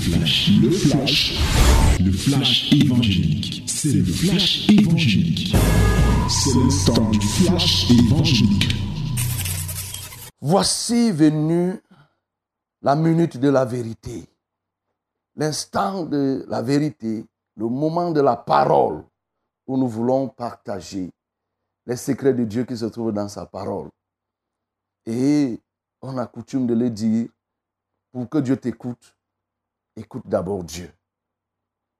flash, le flash, le flash évangélique. C'est le flash évangélique. C'est le du flash évangélique. Voici venu la minute de la vérité, l'instant de la vérité, le moment de la parole où nous voulons partager les secrets de Dieu qui se trouvent dans sa parole. Et on a coutume de le dire, pour que Dieu t'écoute, écoute d'abord Dieu.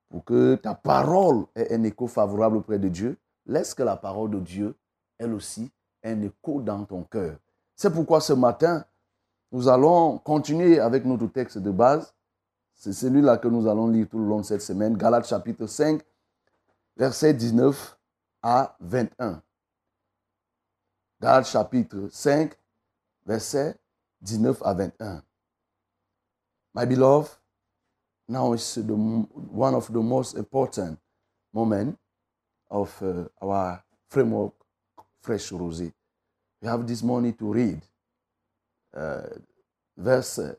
Pour que ta parole ait un écho favorable auprès de Dieu, laisse que la parole de Dieu, elle aussi, ait un écho dans ton cœur. C'est pourquoi ce matin, nous allons continuer avec notre texte de base. C'est celui-là que nous allons lire tout le long de cette semaine. Galates chapitre 5, versets 19 à 21. Galates chapitre 5, versets 19 à 21. My beloved, now is the, one of the most important moments of uh, our framework, Fresh Rosé. We have this morning to read uh, verse, uh,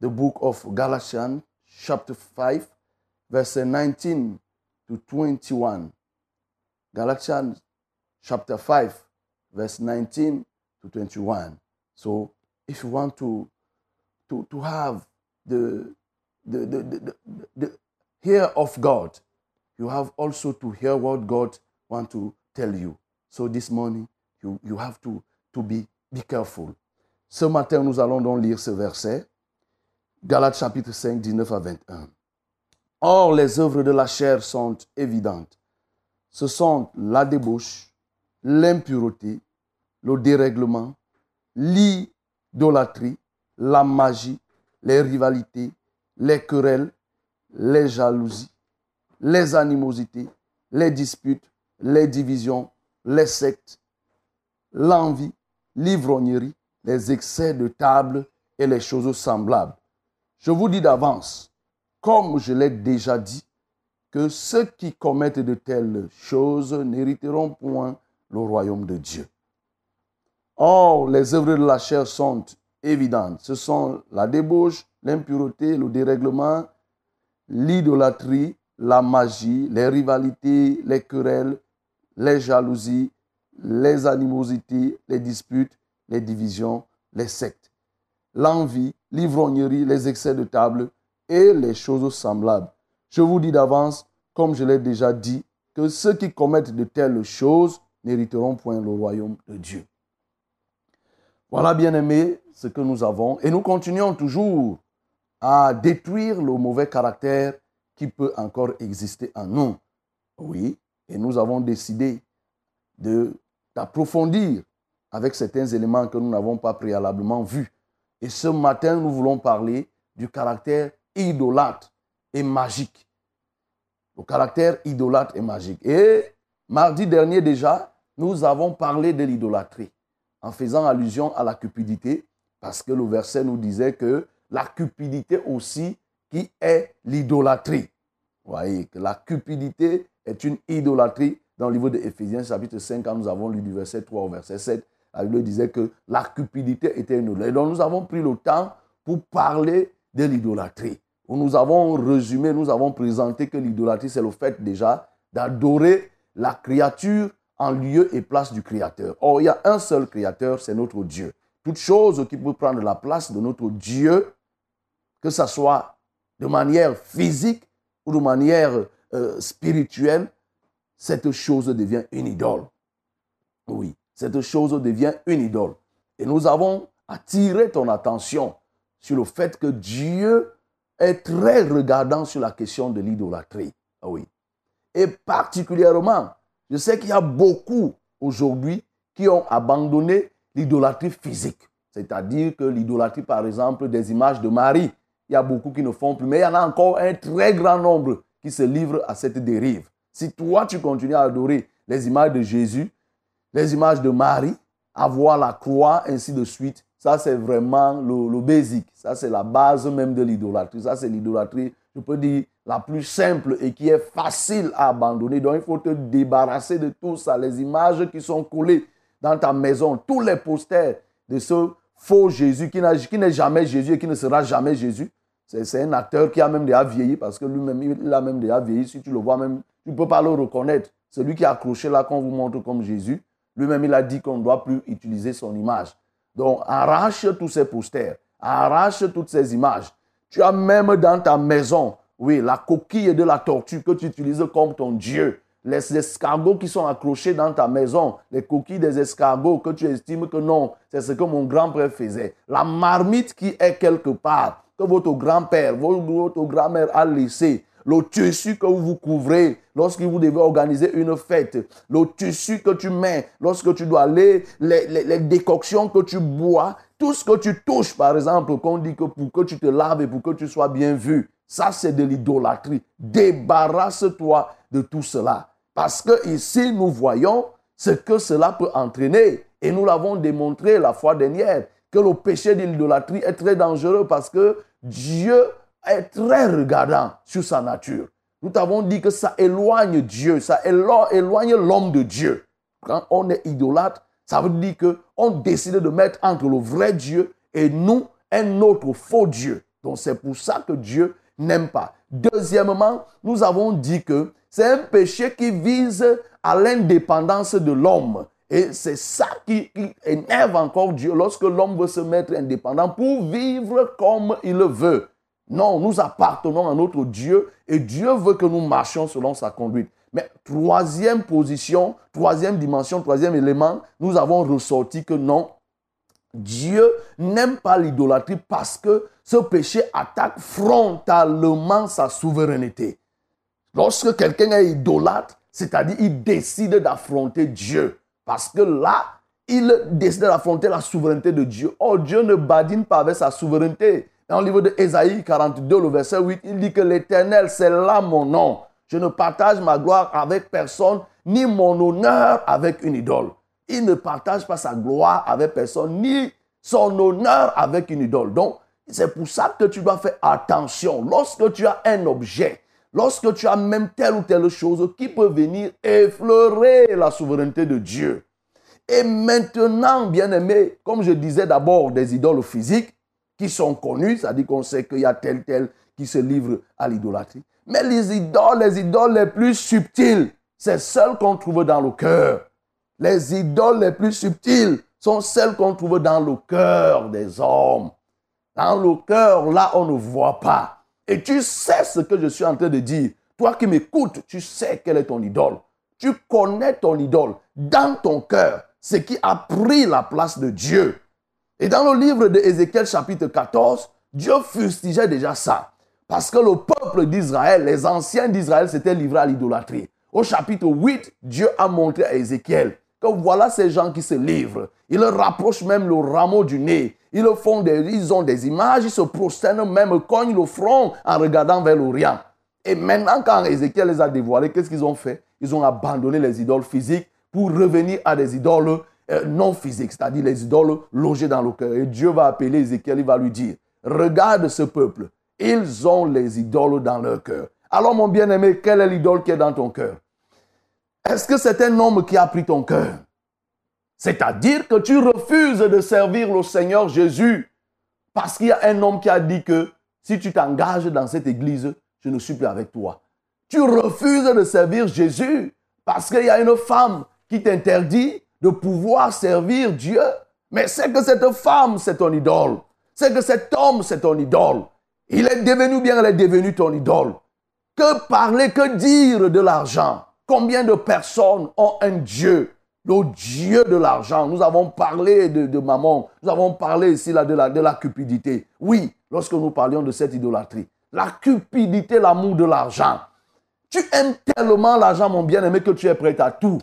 the book of Galatians, chapter 5, verse 19 to 21. Galatians chapter 5, verse 19 to 21. So if you want to, to, to have the, the, the, the, the hear of God, you have also to hear what God want to tell you. So this morning, you, you have to, to be, be careful. Ce matin, nous allons donc lire ce verset. Galates chapitre 5, 19 à 21. Or, les œuvres de la chair sont évidentes. Ce sont la débauche, l'impureté, le dérèglement, l'idolâtrie, la magie, les rivalités, les querelles, les jalousies, les animosités, les disputes, les divisions, les sectes, l'envie, l'ivrognerie, les excès de table et les choses semblables. Je vous dis d'avance, comme je l'ai déjà dit, que ceux qui commettent de telles choses n'hériteront point le royaume de Dieu. Or, les œuvres de la chair sont évidentes. Ce sont la débauche, l'impureté, le dérèglement, l'idolâtrie, la magie, les rivalités, les querelles, les jalousies, les animosités, les disputes, les divisions, les sectes, l'envie, l'ivrognerie, les excès de table et les choses semblables. Je vous dis d'avance, comme je l'ai déjà dit, que ceux qui commettent de telles choses n'hériteront point le royaume de Dieu. Voilà, bien aimé, ce que nous avons. Et nous continuons toujours à détruire le mauvais caractère qui peut encore exister en nous. Oui, et nous avons décidé d'approfondir avec certains éléments que nous n'avons pas préalablement vus. Et ce matin, nous voulons parler du caractère idolâtre et magique. Le caractère idolâtre et magique. Et mardi dernier déjà, nous avons parlé de l'idolâtrie en faisant allusion à la cupidité, parce que le verset nous disait que la cupidité aussi qui est l'idolâtrie. Vous voyez que la cupidité est une idolâtrie dans le livre de Éphésiens chapitre 5 quand nous avons lu du verset 3 au verset 7. La Bible disait que la cupidité était une idolâtrie. Donc nous avons pris le temps pour parler de l'idolâtrie. Nous avons résumé, nous avons présenté que l'idolâtrie, c'est le fait déjà d'adorer la créature en lieu et place du Créateur. Or, il y a un seul Créateur, c'est notre Dieu. Toute chose qui peut prendre la place de notre Dieu, que ce soit de manière physique ou de manière euh, spirituelle, cette chose devient une idole. Oui, cette chose devient une idole. Et nous avons attiré ton attention sur le fait que Dieu est très regardant sur la question de l'idolâtrie. Ah oui. Et particulièrement je sais qu'il y a beaucoup aujourd'hui qui ont abandonné l'idolâtrie physique. C'est-à-dire que l'idolâtrie, par exemple, des images de Marie, il y a beaucoup qui ne font plus. Mais il y en a encore un très grand nombre qui se livrent à cette dérive. Si toi, tu continues à adorer les images de Jésus, les images de Marie, avoir la croix, ainsi de suite, ça c'est vraiment le, basic. Ça c'est la base même de l'idolâtrie. Ça c'est l'idolâtrie, je peux dire, la plus simple et qui est facile à abandonner. Donc il faut te débarrasser de tout ça. Les images qui sont collées dans ta maison, tous les posters de ce faux Jésus qui n'est jamais Jésus et qui ne sera jamais Jésus. C'est un acteur qui a même déjà vieilli parce que lui-même, il a même déjà vieilli. Si tu le vois même, tu ne peux pas le reconnaître. Celui qui est accroché là qu'on vous montre comme Jésus, lui-même, il a dit qu'on ne doit plus utiliser son image. Donc, arrache tous ces posters, arrache toutes ces images. Tu as même dans ta maison, oui, la coquille de la tortue que tu utilises comme ton Dieu. Les escargots qui sont accrochés dans ta maison, les coquilles des escargots que tu estimes que non, c'est ce que mon grand-père faisait. La marmite qui est quelque part, votre grand-père, votre grand-mère a laissé, le tissu que vous couvrez lorsque vous devez organiser une fête, le tissu que tu mets lorsque tu dois aller, les, décoctions que tu bois, tout ce que tu touches, par exemple, qu'on dit que pour que tu te laves et pour que tu sois bien vu, ça c'est de l'idolâtrie. Débarrasse-toi de tout cela. Parce que ici, nous voyons ce que cela peut entraîner. Et nous l'avons démontré la fois dernière, que le péché de l'idolâtrie est très dangereux parce que Dieu est très regardant sur sa nature. Nous t'avons dit que ça éloigne Dieu, ça éloigne l'homme de Dieu. Quand on est idolâtre, ça veut dire qu'on décide de mettre entre le vrai Dieu et nous un autre faux Dieu. Donc c'est pour ça que Dieu n'aime pas. Deuxièmement, nous avons dit que c'est un péché qui vise à l'indépendance de l'homme. Et c'est ça qui, énerve encore Dieu lorsque l'homme veut se mettre indépendant pour vivre comme il le veut. Non, nous appartenons à notre Dieu et Dieu veut que nous marchions selon sa conduite. Mais troisième position, troisième dimension, troisième élément, nous avons ressorti que non, Dieu n'aime pas l'idolâtrie parce que ce péché attaque frontalement sa souveraineté. Lorsque quelqu'un est idolâtre, c'est-à-dire il décide d'affronter Dieu. Parce que là, il décide d'affronter la souveraineté de Dieu. Oh, Dieu ne badine pas avec sa souveraineté. Dans le livre de Ésaïe 42, le verset 8, il dit que l'Éternel, c'est là mon nom. Je ne partage ma gloire avec personne, ni mon honneur avec une idole. Il ne partage pas sa gloire avec personne, ni son honneur avec une idole. Donc, c'est pour ça que tu dois faire attention. Lorsque tu as un objet, lorsque tu as même telle ou telle chose qui peut venir effleurer la souveraineté de Dieu. Et maintenant, bien aimé, comme je disais d'abord des idoles physiques qui sont connues, c'est-à-dire qu'on sait qu'il y a tel tel qui se livre à l'idolâtrie. Mais les idoles, les idoles les plus subtiles, c'est celles qu'on trouve dans le cœur. Les idoles les plus subtiles sont celles qu'on trouve dans le cœur des hommes. Dans le cœur, là, on ne voit pas. Et tu sais ce que je suis en train de dire. Toi qui m'écoutes, tu sais quelle est ton idole. Tu connais ton idole dans ton cœur, ce qui a pris la place de Dieu. Et dans le livre de Ézéchiel chapitre 14, Dieu fustigeait déjà ça. Parce que le peuple d'Israël, les anciens d'Israël s'étaient livrés à l'idolâtrie. Au chapitre 8, Dieu a montré à Ézéchiel que voilà ces gens qui se livrent. Ils rapprochent même le rameau du nez. Ils, font des, ils ont des images, ils se prosternent même, cognent le front en regardant vers l'Orient. Et maintenant, quand Ézéchiel les a dévoilés, qu'est-ce qu'ils ont fait? Ils ont abandonné les idoles physiques pour revenir à des idoles euh, non physiques, c'est-à-dire les idoles logées dans le cœur. Et Dieu va appeler Ézéchiel, il va lui dire, regarde ce peuple, ils ont les idoles dans leur cœur. Alors mon bien-aimé, quelle est l'idole qui est dans ton cœur? Est-ce que c'est un homme qui a pris ton cœur? C'est-à-dire que tu refuses de servir le Seigneur Jésus parce qu'il y a un homme qui a dit que si tu t'engages dans cette église, je ne suis plus avec toi. Tu refuses de servir Jésus parce qu'il y a une femme qui t'interdit de pouvoir servir Dieu. Mais c'est que cette femme, c'est ton idole. C'est que cet homme, c'est ton idole. Il est devenu bien, elle est devenue ton idole. Que parler, que dire de l'argent? Combien de personnes ont un Dieu le Dieu de l'argent. Nous avons parlé de, maman, nous avons parlé ici là, de, la, de la cupidité. Oui, lorsque nous parlions de cette idolâtrie. La cupidité, l'amour de l'argent. Tu aimes tellement l'argent, mon bien-aimé, que tu es prêt à tout.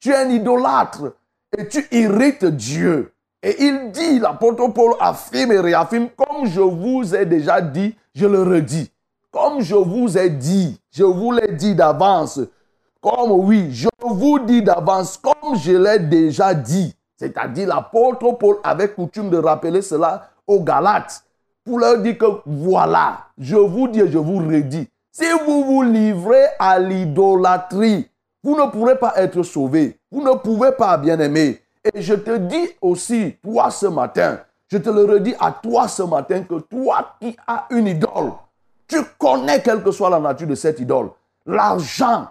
Tu es un idolâtre et tu irrites Dieu. Et il dit, l'apôtre Paul affirme et réaffirme, comme je vous ai déjà dit, je le redis. Comme je vous ai dit, je vous l'ai dit d'avance, comme oui, je vous dis d'avance, comme je l'ai déjà dit, c'est-à-dire l'apôtre Paul avait coutume de rappeler cela aux Galates pour leur dire que voilà, je vous dis et je vous redis, si vous vous livrez à l'idolâtrie, vous ne pourrez pas être sauvés. Vous ne pouvez pas, bien aimer. Et je te dis aussi, toi ce matin, Je te le redis à toi ce matin que toi qui as une idole, tu connais quelle que soit la nature de cette idole. L'argent,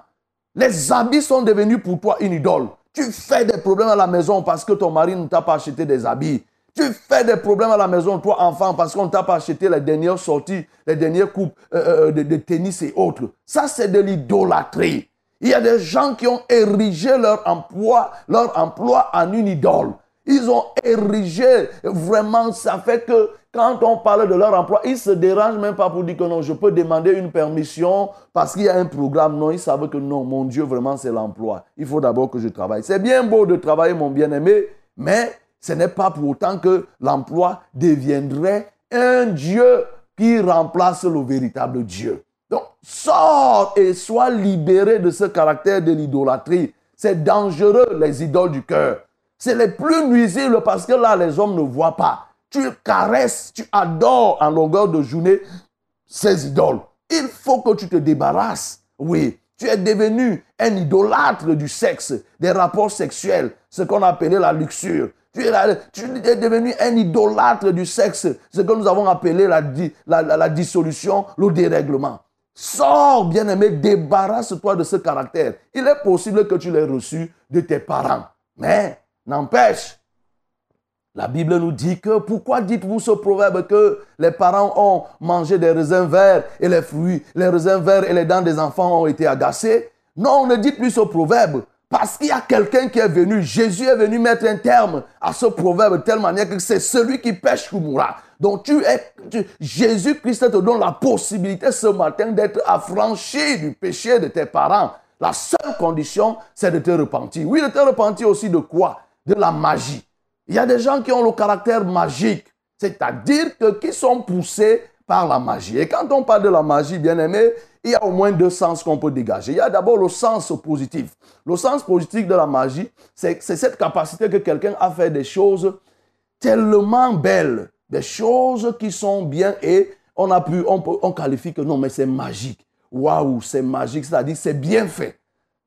les habits sont devenus pour toi une idole. Tu fais des problèmes à la maison parce que ton mari ne t'a pas acheté des habits. Tu fais des problèmes à la maison, toi enfant, parce qu'on ne t'a pas acheté les dernières sorties, les dernières coupes euh, euh, de, de, tennis et autres. Ça, c'est de l'idolâtrie. Il y a des gens qui ont érigé leur emploi, leur emploi en une idole. Ils ont érigé, vraiment, ça fait que quand on parle de leur emploi, ils ne se dérangent même pas pour dire que non, je peux demander une permission parce qu'il y a un programme. Non, ils savent que non, mon Dieu, vraiment, c'est l'emploi. Il faut d'abord que je travaille. C'est bien beau de travailler, mon bien-aimé, mais ce n'est pas pour autant que l'emploi deviendrait un Dieu qui remplace le véritable Dieu. Donc, sors et sois libéré de ce caractère de l'idolâtrie. C'est dangereux, les idoles du cœur. C'est les plus nuisibles parce que là, les hommes ne voient pas. Tu caresses, tu adores en longueur de journée ces idoles. Il faut que tu te débarrasses. Oui, tu es devenu un idolâtre du sexe, des rapports sexuels, ce qu'on appelait la luxure. Tu es, devenu un idolâtre du sexe, ce que nous avons appelé la, la dissolution, le dérèglement. Sors, bien-aimé, débarrasse-toi de ce caractère. Il est possible que tu l'aies reçu de tes parents. Mais N'empêche, la Bible nous dit que pourquoi dites-vous ce proverbe que les parents ont mangé des raisins verts et les fruits, les raisins verts et les dents des enfants ont été agacés? Non, ne dites plus ce proverbe. Parce qu'il y a quelqu'un qui est venu, Jésus est venu mettre un terme à ce proverbe de telle manière que c'est celui qui pêche qui mourra. Donc tu es, Jésus-Christ te donne la possibilité ce matin d'être affranchi du péché de tes parents. La seule condition, c'est de te repentir. Oui, de te repentir aussi de quoi? De la magie. Il y a des gens qui ont le caractère magique, c'est-à-dire que qui sont poussés par la magie. Et quand on parle de la magie, bien aimé, il y a au moins deux sens qu'on peut dégager. Il y a d'abord le sens positif. Le sens positif de la magie, c'est cette capacité que quelqu'un a fait des choses tellement belles, des choses qui sont bien et on a pu, on, qualifie que non, mais c'est magique. Waouh, c'est magique, c'est-à-dire c'est bien fait.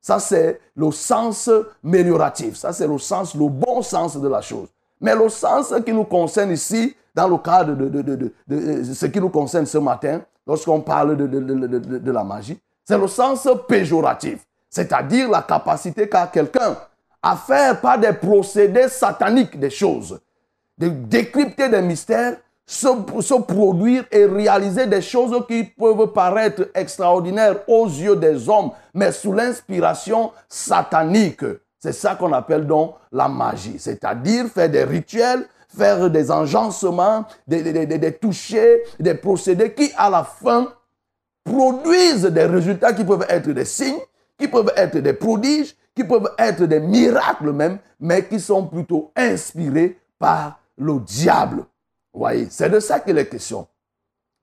Ça, c'est le sens amélioratif. Ça, c'est le sens, le bon sens de la chose. Mais le sens qui nous concerne ici, dans le cadre de, de, ce qui nous concerne ce matin, lorsqu'on parle de, la magie, c'est le sens péjoratif. C'est-à-dire la capacité qu'a quelqu'un à faire par des procédés sataniques des choses, de décrypter des mystères se, produire et réaliser des choses qui peuvent paraître extraordinaires aux yeux des hommes, mais sous l'inspiration satanique. C'est ça qu'on appelle donc la magie, c'est-à-dire faire des rituels, faire des enjancements, des, des, des, des touchés, des procédés qui, à la fin, produisent des résultats qui peuvent être des signes, qui peuvent être des prodiges, qui peuvent être des miracles même, mais qui sont plutôt inspirés par le diable voyez, c'est de ça qu'il est question.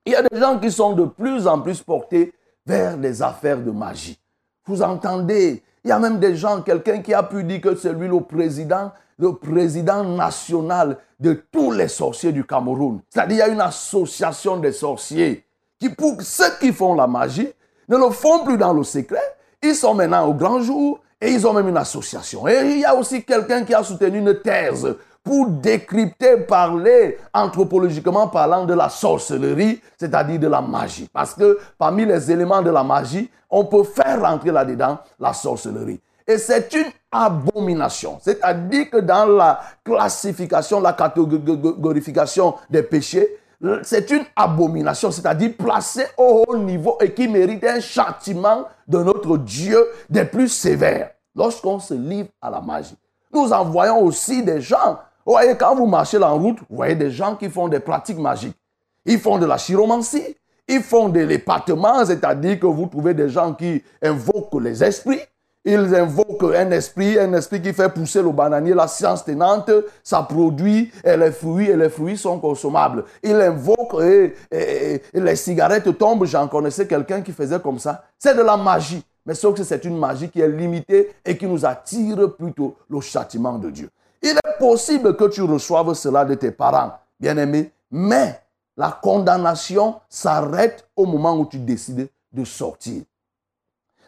Il y a des gens qui sont de plus en plus portés vers les affaires de magie. Vous entendez Il y a même des gens, quelqu'un qui a pu dire que c'est lui le président, le président national de tous les sorciers du Cameroun. C'est-à-dire, il y a une association des sorciers qui, pour ceux qui font la magie, ne le font plus dans le secret. Ils sont maintenant au grand jour et ils ont même une association. Et il y a aussi quelqu'un qui a soutenu une thèse pour décrypter, parler anthropologiquement parlant de la sorcellerie, c'est-à-dire de la magie. Parce que parmi les éléments de la magie, on peut faire rentrer là-dedans la sorcellerie. Et c'est une abomination. C'est-à-dire que dans la classification, la catégorification des péchés, c'est une abomination, c'est-à-dire placée au haut niveau et qui mérite un châtiment de notre Dieu des plus sévères lorsqu'on se livre à la magie. Nous en voyons aussi des gens vous voyez, quand vous marchez en route, vous voyez des gens qui font des pratiques magiques. Ils font de la chiromancie, ils font de l'épatement, c'est-à-dire que vous trouvez des gens qui invoquent les esprits. Ils invoquent un esprit, un esprit qui fait pousser le bananier, la science tenante, ça produit et les fruits, et les fruits sont consommables. Ils invoquent et, les cigarettes tombent. J'en connaissais quelqu'un qui faisait comme ça. C'est de la magie. Mais sauf que c'est une magie qui est limitée et qui nous attire plutôt le châtiment de Dieu. Il est possible que tu reçoives cela de tes parents, bien-aimés, mais la condamnation s'arrête au moment où tu décides de sortir.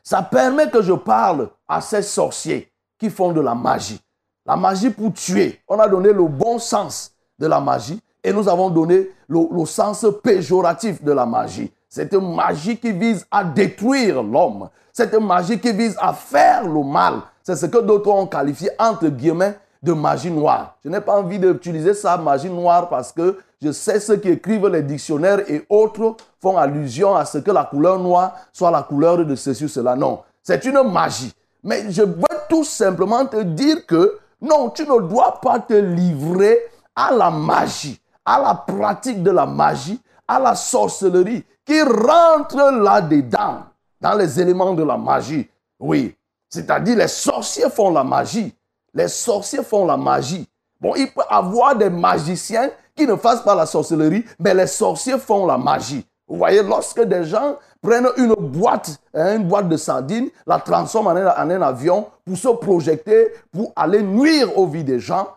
Ça permet que je parle à ces sorciers qui font de la magie. La magie pour tuer. On a donné le bon sens de la magie. Et nous avons donné le, sens péjoratif de la magie. C'est une magie qui vise à détruire l'homme. C'est une magie qui vise à faire le mal. C'est ce que d'autres ont qualifié, entre guillemets, de magie noire. Je n'ai pas envie d'utiliser ça, magie noire, parce que je sais ceux qui écrivent les dictionnaires et autres font allusion à ce que la couleur noire soit la couleur de ceci ou cela. Non, c'est une magie. Mais je veux tout simplement te dire que non, tu ne dois pas te livrer à la magie, à la pratique de la magie, à la sorcellerie qui rentre là-dedans, dans les éléments de la magie. Oui, c'est-à-dire les sorciers font la magie. Les sorciers font la magie. Bon, il peut avoir des magiciens qui ne fassent pas la sorcellerie, mais les sorciers font la magie. Vous voyez, lorsque des gens prennent une boîte, hein, une boîte de sardines, la transforment en un, avion pour se projeter, pour aller nuire aux vies des gens,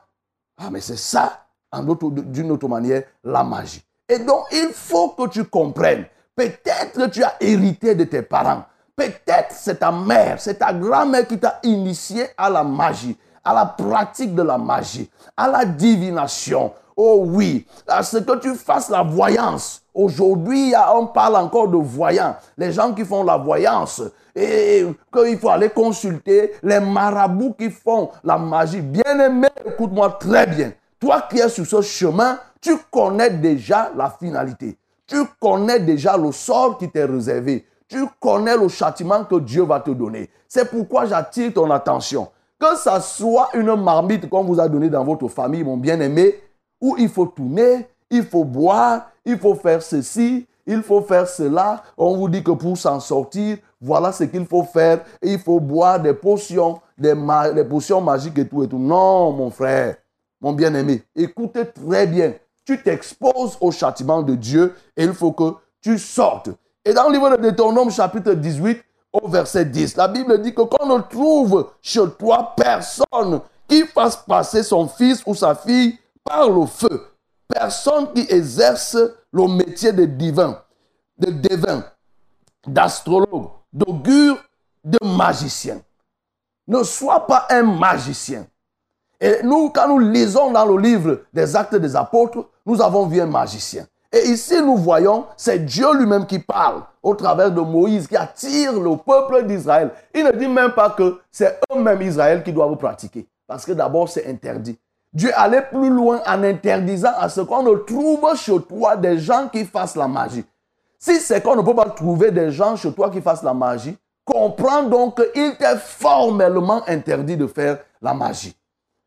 ah, mais c'est ça, d'une autre manière, la magie. Et donc, il faut que tu comprennes. Peut-être tu as hérité de tes parents. Peut-être c'est ta mère, c'est ta grand-mère qui t'a initié à la magie, à la pratique de la magie, à la divination. Oh oui, à ce que tu fasses la voyance. Aujourd'hui, on parle encore de voyants. Les gens qui font la voyance. Et qu'il faut aller consulter les marabouts qui font la magie. Bien aimé, écoute-moi très bien. Toi qui es sur ce chemin, tu connais déjà la finalité. Tu connais déjà le sort qui t'est réservé. Tu connais le châtiment que Dieu va te donner. C'est pourquoi j'attire ton attention. Que ça soit une marmite qu'on vous a donnée dans votre famille, mon bien-aimé, où il faut tourner, il faut boire, il faut faire ceci, il faut faire cela. On vous dit que pour s'en sortir, voilà ce qu'il faut faire. Il faut boire des potions, des, potions magiques et tout et tout. Non, mon frère, mon bien-aimé, écoutez très bien. Tu t'exposes au châtiment de Dieu et il faut que tu sortes. Et dans le livre de Deutéronome, chapitre 18, au verset 10, la Bible dit que quand on trouve chez toi personne qui fasse passer son fils ou sa fille par le feu, personne qui exerce le métier de divin, de devin, d'astrologue, d'augure, de magicien. Ne sois pas un magicien. Et nous, quand nous lisons dans le livre des actes des apôtres, nous avons vu un magicien. Et ici, nous voyons, c'est Dieu lui-même qui parle au travers de Moïse, qui attire le peuple d'Israël. Il ne dit même pas que c'est eux-mêmes Israël qui doivent pratiquer. Parce que d'abord, c'est interdit. Dieu allait plus loin en interdisant à ce qu'on ne trouve chez toi des gens qui fassent la magie. Si c'est qu'on ne peut pas trouver des gens chez toi qui fassent la magie, comprends donc qu'il t'est formellement interdit de faire la magie.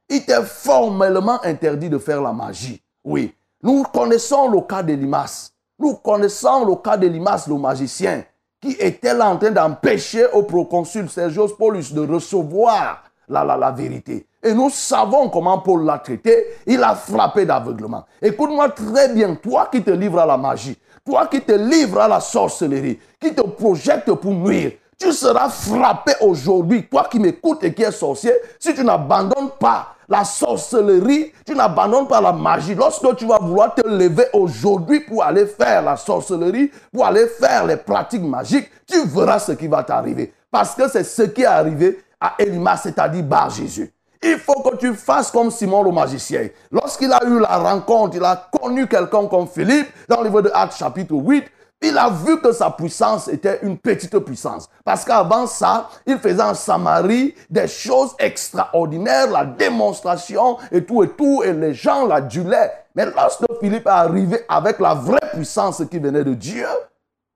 Il t'est formellement interdit de faire la magie. Oui. Nous connaissons le cas de Limas. Nous connaissons le cas de Limas, le magicien, qui était là en train d'empêcher au proconsul Sergius Paulus de recevoir la, vérité. Et nous savons comment Paul l'a traité. Il a frappé d'aveuglement. Écoute-moi très bien, toi qui te livres à la magie, toi qui te livres à la sorcellerie, qui te projette pour nuire, tu seras frappé aujourd'hui, toi qui m'écoutes et qui es sorcier, si tu n'abandonnes pas la sorcellerie, tu n'abandonnes pas la magie. Lorsque tu vas vouloir te lever aujourd'hui pour aller faire la sorcellerie, pour aller faire les pratiques magiques, tu verras ce qui va t'arriver. Parce que c'est ce qui est arrivé à Elimas, c'est-à-dire Bar Jésus. Il faut que tu fasses comme Simon le magicien. Lorsqu'il a eu la rencontre, il a connu quelqu'un comme Philippe, dans le livre de Actes chapitre 8, il a vu que sa puissance était une petite puissance. Parce qu'avant ça, il faisait en Samarie des choses extraordinaires, la démonstration et tout et tout, et les gens l'adulaient. Mais lorsque Philippe est arrivé avec la vraie puissance qui venait de Dieu,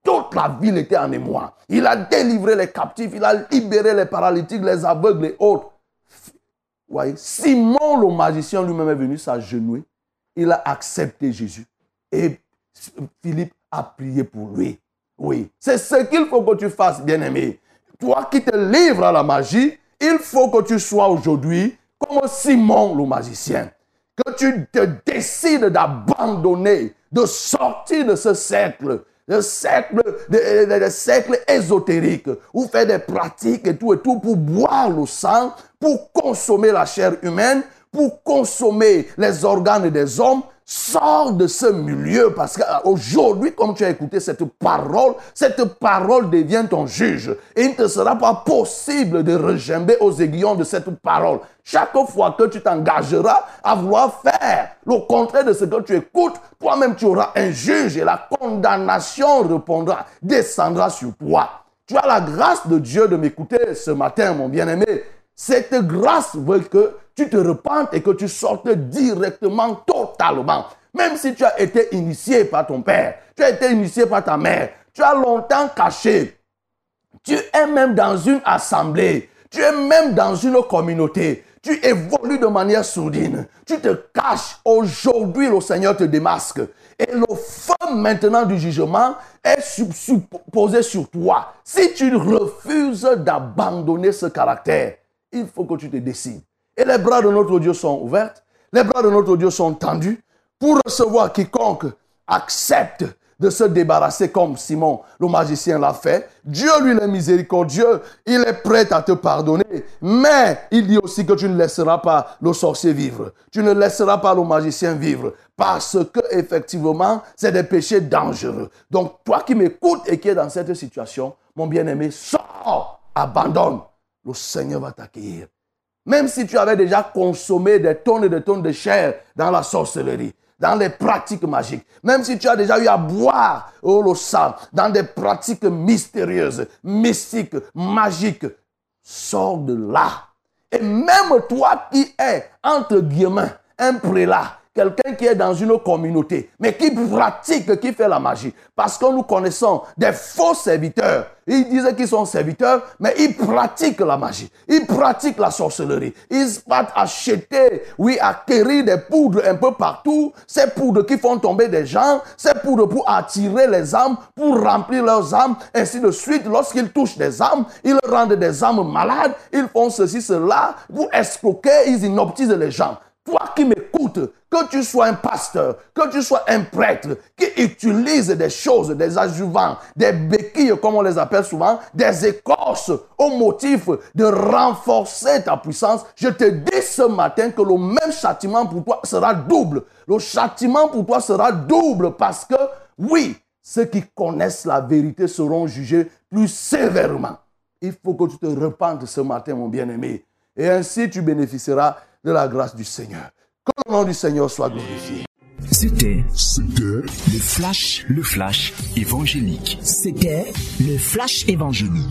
toute la ville était en émoi. Il a délivré les captifs, il a libéré les paralytiques, les aveugles et autres. Voyez, Simon le magicien lui-même est venu s'agenouiller. Il a accepté Jésus. Et Philippe a prié pour lui. Oui, c'est ce qu'il faut que tu fasses, bien-aimé. Toi qui te livres à la magie, il faut que tu sois aujourd'hui comme Simon le magicien. Que tu te décides d'abandonner, de sortir de ce cercle, de cercle, de, cercle ésotérique, où faire des pratiques et tout et tout pour boire le sang, pour consommer la chair humaine, pour consommer les organes des hommes, Sors de ce milieu parce qu'aujourd'hui, comme tu as écouté cette parole, cette parole devient ton juge. Et il ne te sera pas possible de regimber aux aiguillons de cette parole. Chaque fois que tu t'engageras à vouloir faire le contraire de ce que tu écoutes, toi-même tu auras un juge et la condamnation répondra, descendra sur toi. Tu as la grâce de Dieu de m'écouter ce matin, mon bien-aimé. Cette grâce veut que tu te repentes et que tu sortes directement, totalement. Même si tu as été initié par ton père, tu as été initié par ta mère, tu as longtemps caché, tu es même dans une assemblée, tu es même dans une communauté, tu évolues de manière sourdine, tu te caches. Aujourd'hui, le Seigneur te démasque. Et le feu maintenant du jugement est supposé sur toi. Si tu refuses d'abandonner ce caractère, il faut que tu te décides. Et les bras de notre Dieu sont ouverts, les bras de notre Dieu sont tendus pour recevoir quiconque accepte de se débarrasser comme Simon, le magicien, l'a fait. Dieu, lui, est miséricordieux. Il est prêt à te pardonner. Mais il dit aussi que tu ne laisseras pas le sorcier vivre. Tu ne laisseras pas le magicien vivre. Parce que, effectivement, c'est des péchés dangereux. Donc, toi qui m'écoutes et qui es dans cette situation, mon bien-aimé, sors, abandonne. Le Seigneur va t'accueillir. Même si tu avais déjà consommé des tonnes et des tonnes de chair dans la sorcellerie, dans les pratiques magiques, même si tu as déjà eu à boire oh, le sang dans des pratiques mystérieuses, mystiques, magiques, sors de là. Et même toi qui es, entre guillemets, un prélat, quelqu'un qui est dans une communauté, mais qui pratique, qui fait la magie. Parce que nous connaissons des faux serviteurs. Ils disent qu'ils sont serviteurs, mais ils pratiquent la magie. Ils pratiquent la sorcellerie. Ils partent acheter, oui, acquérir des poudres un peu partout. Ces poudres qui font tomber des gens. Ces poudres pour attirer les âmes, pour remplir leurs âmes, ainsi de suite. Lorsqu'ils touchent des âmes, ils rendent des âmes malades. Ils font ceci, cela, pour escroquer, ils inoptisent les gens. Toi qui m'écoutes, que tu sois un pasteur, que tu sois un prêtre qui utilise des choses, des adjuvants, des béquilles, comme on les appelle souvent, des écorces au motif de renforcer ta puissance, je te dis ce matin que le même châtiment pour toi sera double. Le châtiment pour toi sera double parce que, oui, ceux qui connaissent la vérité seront jugés plus sévèrement. Il faut que tu te repentes ce matin, mon bien-aimé. Et ainsi, tu bénéficieras de la grâce du Seigneur. Que le nom du Seigneur soit glorifié. C'était, le flash, le flash évangélique. C'était le flash évangélique.